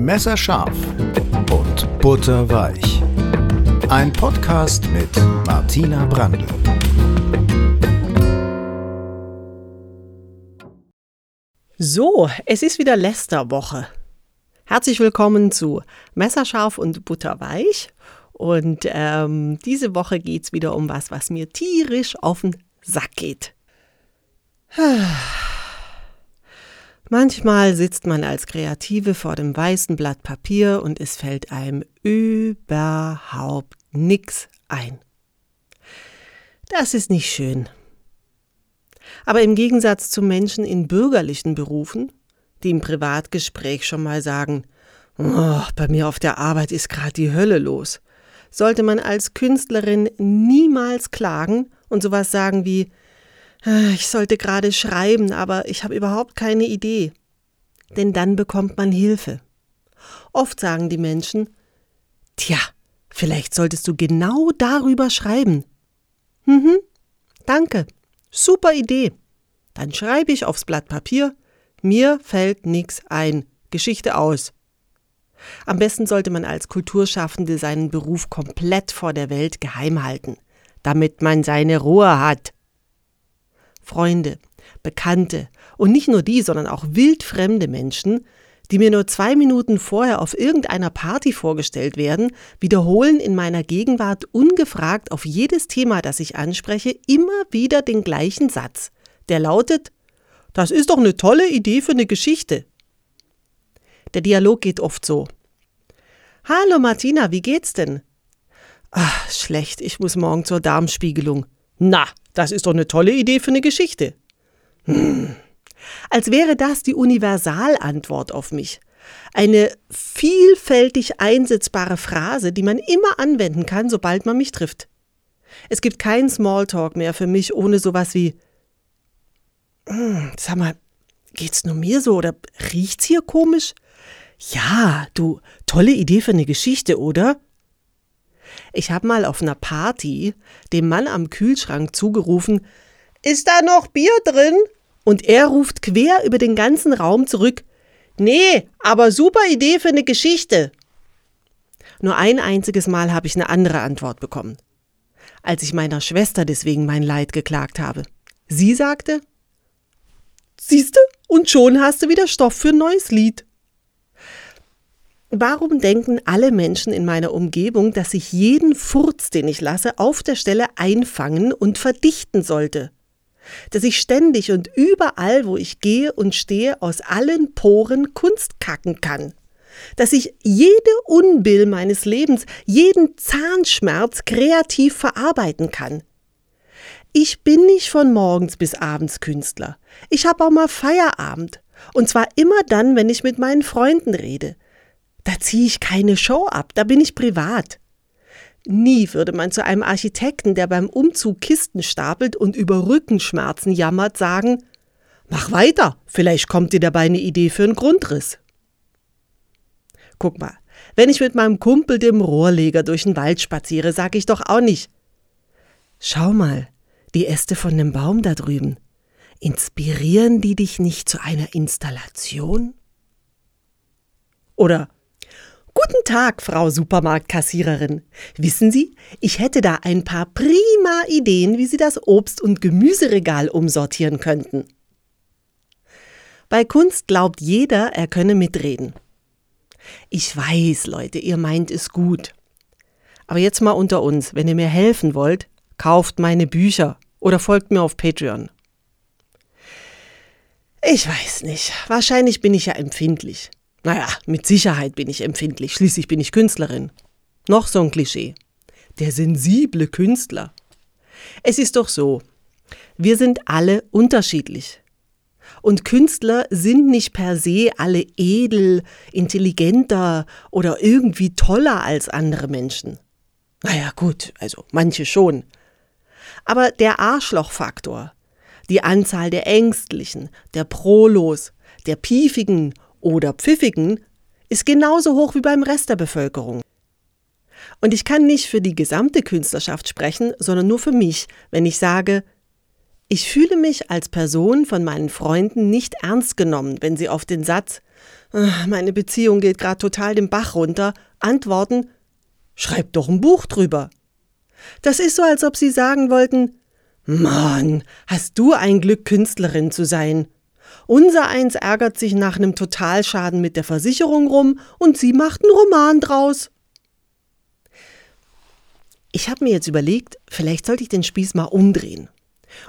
Messerscharf und butterweich. Ein Podcast mit Martina Brandl. So, es ist wieder Lästerwoche. Herzlich willkommen zu Messerscharf und Butterweich. Und ähm, diese Woche geht es wieder um was, was mir tierisch auf den Sack geht. Manchmal sitzt man als Kreative vor dem weißen Blatt Papier und es fällt einem überhaupt nichts ein. Das ist nicht schön. Aber im Gegensatz zu Menschen in bürgerlichen Berufen, die im Privatgespräch schon mal sagen, oh, bei mir auf der Arbeit ist gerade die Hölle los, sollte man als Künstlerin niemals klagen und sowas sagen wie, ich sollte gerade schreiben, aber ich habe überhaupt keine Idee. Denn dann bekommt man Hilfe. Oft sagen die Menschen, Tja, vielleicht solltest du genau darüber schreiben. Mhm, danke, super Idee. Dann schreibe ich aufs Blatt Papier, mir fällt nichts ein, Geschichte aus. Am besten sollte man als Kulturschaffende seinen Beruf komplett vor der Welt geheim halten, damit man seine Ruhe hat. Freunde, Bekannte und nicht nur die, sondern auch wildfremde Menschen, die mir nur zwei Minuten vorher auf irgendeiner Party vorgestellt werden, wiederholen in meiner Gegenwart ungefragt auf jedes Thema, das ich anspreche, immer wieder den gleichen Satz, der lautet Das ist doch eine tolle Idee für eine Geschichte. Der Dialog geht oft so. Hallo Martina, wie geht's denn? Ach, schlecht, ich muss morgen zur Darmspiegelung. Na, das ist doch eine tolle Idee für eine Geschichte. Hm. Als wäre das die Universalantwort auf mich. Eine vielfältig einsetzbare Phrase, die man immer anwenden kann, sobald man mich trifft. Es gibt keinen Smalltalk mehr für mich ohne sowas wie hm, Sag mal, geht's nur mir so oder riecht's hier komisch? Ja, du, tolle Idee für eine Geschichte, oder? Ich habe mal auf einer Party dem Mann am Kühlschrank zugerufen, ist da noch Bier drin? Und er ruft quer über den ganzen Raum zurück, nee, aber super Idee für eine Geschichte. Nur ein einziges Mal habe ich eine andere Antwort bekommen. Als ich meiner Schwester deswegen mein Leid geklagt habe. Sie sagte, Siehste, und schon hast du wieder Stoff für ein neues Lied. Warum denken alle Menschen in meiner Umgebung, dass ich jeden Furz, den ich lasse, auf der Stelle einfangen und verdichten sollte? Dass ich ständig und überall, wo ich gehe und stehe, aus allen Poren Kunst kacken kann? Dass ich jede Unbill meines Lebens, jeden Zahnschmerz kreativ verarbeiten kann? Ich bin nicht von morgens bis abends Künstler. Ich habe auch mal Feierabend. Und zwar immer dann, wenn ich mit meinen Freunden rede. Da ziehe ich keine Show ab, da bin ich privat. Nie würde man zu einem Architekten, der beim Umzug Kisten stapelt und über Rückenschmerzen jammert, sagen, mach weiter, vielleicht kommt dir dabei eine Idee für einen Grundriss. Guck mal, wenn ich mit meinem Kumpel dem Rohrleger durch den Wald spaziere, sage ich doch auch nicht, schau mal, die Äste von dem Baum da drüben, inspirieren die dich nicht zu einer Installation? Oder Guten Tag, Frau Supermarktkassiererin. Wissen Sie, ich hätte da ein paar prima Ideen, wie Sie das Obst- und Gemüseregal umsortieren könnten. Bei Kunst glaubt jeder, er könne mitreden. Ich weiß, Leute, ihr meint es gut. Aber jetzt mal unter uns, wenn ihr mir helfen wollt, kauft meine Bücher oder folgt mir auf Patreon. Ich weiß nicht, wahrscheinlich bin ich ja empfindlich. Naja, mit Sicherheit bin ich empfindlich, schließlich bin ich Künstlerin. Noch so ein Klischee. Der sensible Künstler. Es ist doch so, wir sind alle unterschiedlich. Und Künstler sind nicht per se alle edel, intelligenter oder irgendwie toller als andere Menschen. Naja, gut, also manche schon. Aber der Arschlochfaktor, die Anzahl der Ängstlichen, der Prolos, der Piefigen oder Pfiffigen ist genauso hoch wie beim Rest der Bevölkerung. Und ich kann nicht für die gesamte Künstlerschaft sprechen, sondern nur für mich, wenn ich sage, ich fühle mich als Person von meinen Freunden nicht ernst genommen, wenn sie auf den Satz Ah, meine Beziehung geht gerade total den Bach runter. Antworten, schreib doch ein Buch drüber. Das ist so, als ob sie sagen wollten, Mann, hast du ein Glück, Künstlerin zu sein. Unser eins ärgert sich nach einem Totalschaden mit der Versicherung rum und sie macht einen Roman draus. Ich habe mir jetzt überlegt, vielleicht sollte ich den Spieß mal umdrehen.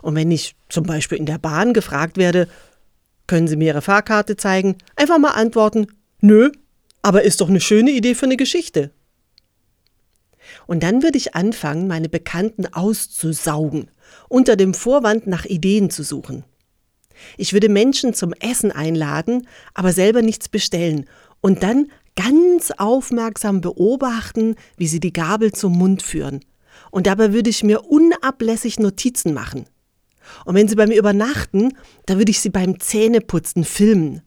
Und wenn ich zum Beispiel in der Bahn gefragt werde, können Sie mir Ihre Fahrkarte zeigen, einfach mal antworten, nö, aber ist doch eine schöne Idee für eine Geschichte. Und dann würde ich anfangen, meine Bekannten auszusaugen, unter dem Vorwand nach Ideen zu suchen. Ich würde Menschen zum Essen einladen, aber selber nichts bestellen und dann ganz aufmerksam beobachten, wie sie die Gabel zum Mund führen. Und dabei würde ich mir unablässig Notizen machen. Und wenn sie bei mir übernachten, dann würde ich sie beim Zähneputzen filmen.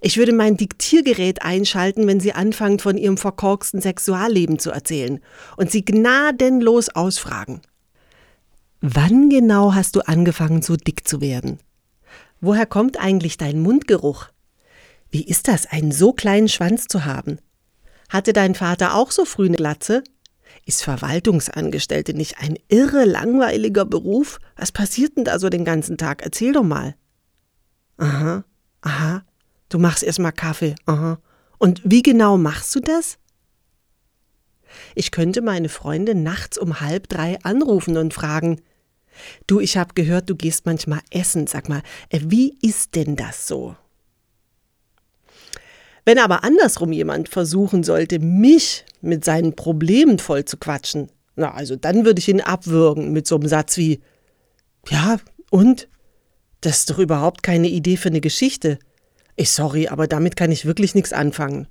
Ich würde mein Diktiergerät einschalten, wenn sie anfangen, von ihrem verkorksten Sexualleben zu erzählen und sie gnadenlos ausfragen. Wann genau hast du angefangen, so dick zu werden? Woher kommt eigentlich dein Mundgeruch? Wie ist das, einen so kleinen Schwanz zu haben? Hatte dein Vater auch so früh eine Glatze? Ist Verwaltungsangestellte nicht ein irre langweiliger Beruf? Was passiert denn da so den ganzen Tag? Erzähl doch mal. Aha, aha. Du machst erstmal Kaffee. Aha. Und wie genau machst du das? Ich könnte meine Freunde nachts um halb drei anrufen und fragen, Du, ich habe gehört, du gehst manchmal essen. Sag mal, äh, wie ist denn das so? Wenn aber andersrum jemand versuchen sollte, mich mit seinen Problemen voll zu quatschen, na, also dann würde ich ihn abwürgen mit so einem Satz wie, ja, und? Das ist doch überhaupt keine Idee für eine Geschichte. Ich sorry, aber damit kann ich wirklich nichts anfangen.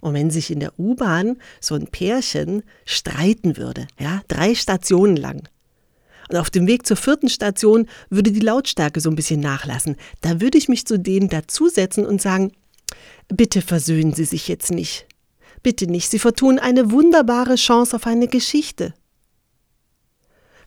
Und wenn sich in der U-Bahn so ein Pärchen streiten würde, ja, drei Stationen lang, und auf dem Weg zur vierten Station würde die Lautstärke so ein bisschen nachlassen. Da würde ich mich zu denen dazusetzen und sagen, bitte versöhnen Sie sich jetzt nicht. Bitte nicht, Sie vertun eine wunderbare Chance auf eine Geschichte.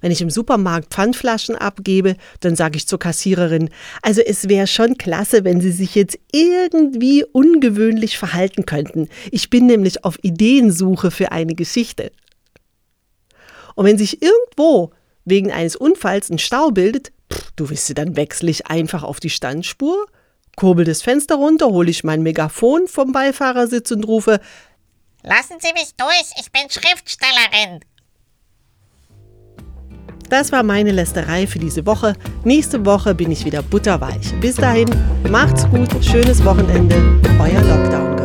Wenn ich im Supermarkt Pfandflaschen abgebe, dann sage ich zur Kassiererin, also es wäre schon klasse, wenn Sie sich jetzt irgendwie ungewöhnlich verhalten könnten. Ich bin nämlich auf Ideensuche für eine Geschichte. Und wenn sich irgendwo wegen eines Unfalls ein Stau bildet, pff, du wisst, dann wechsle ich einfach auf die Standspur, kurbel das Fenster runter, hole ich mein Megafon vom Beifahrersitz und rufe Lassen Sie mich durch, ich bin Schriftstellerin. Das war meine Lästerei für diese Woche. Nächste Woche bin ich wieder butterweich. Bis dahin, macht's gut, schönes Wochenende, euer Lockdown.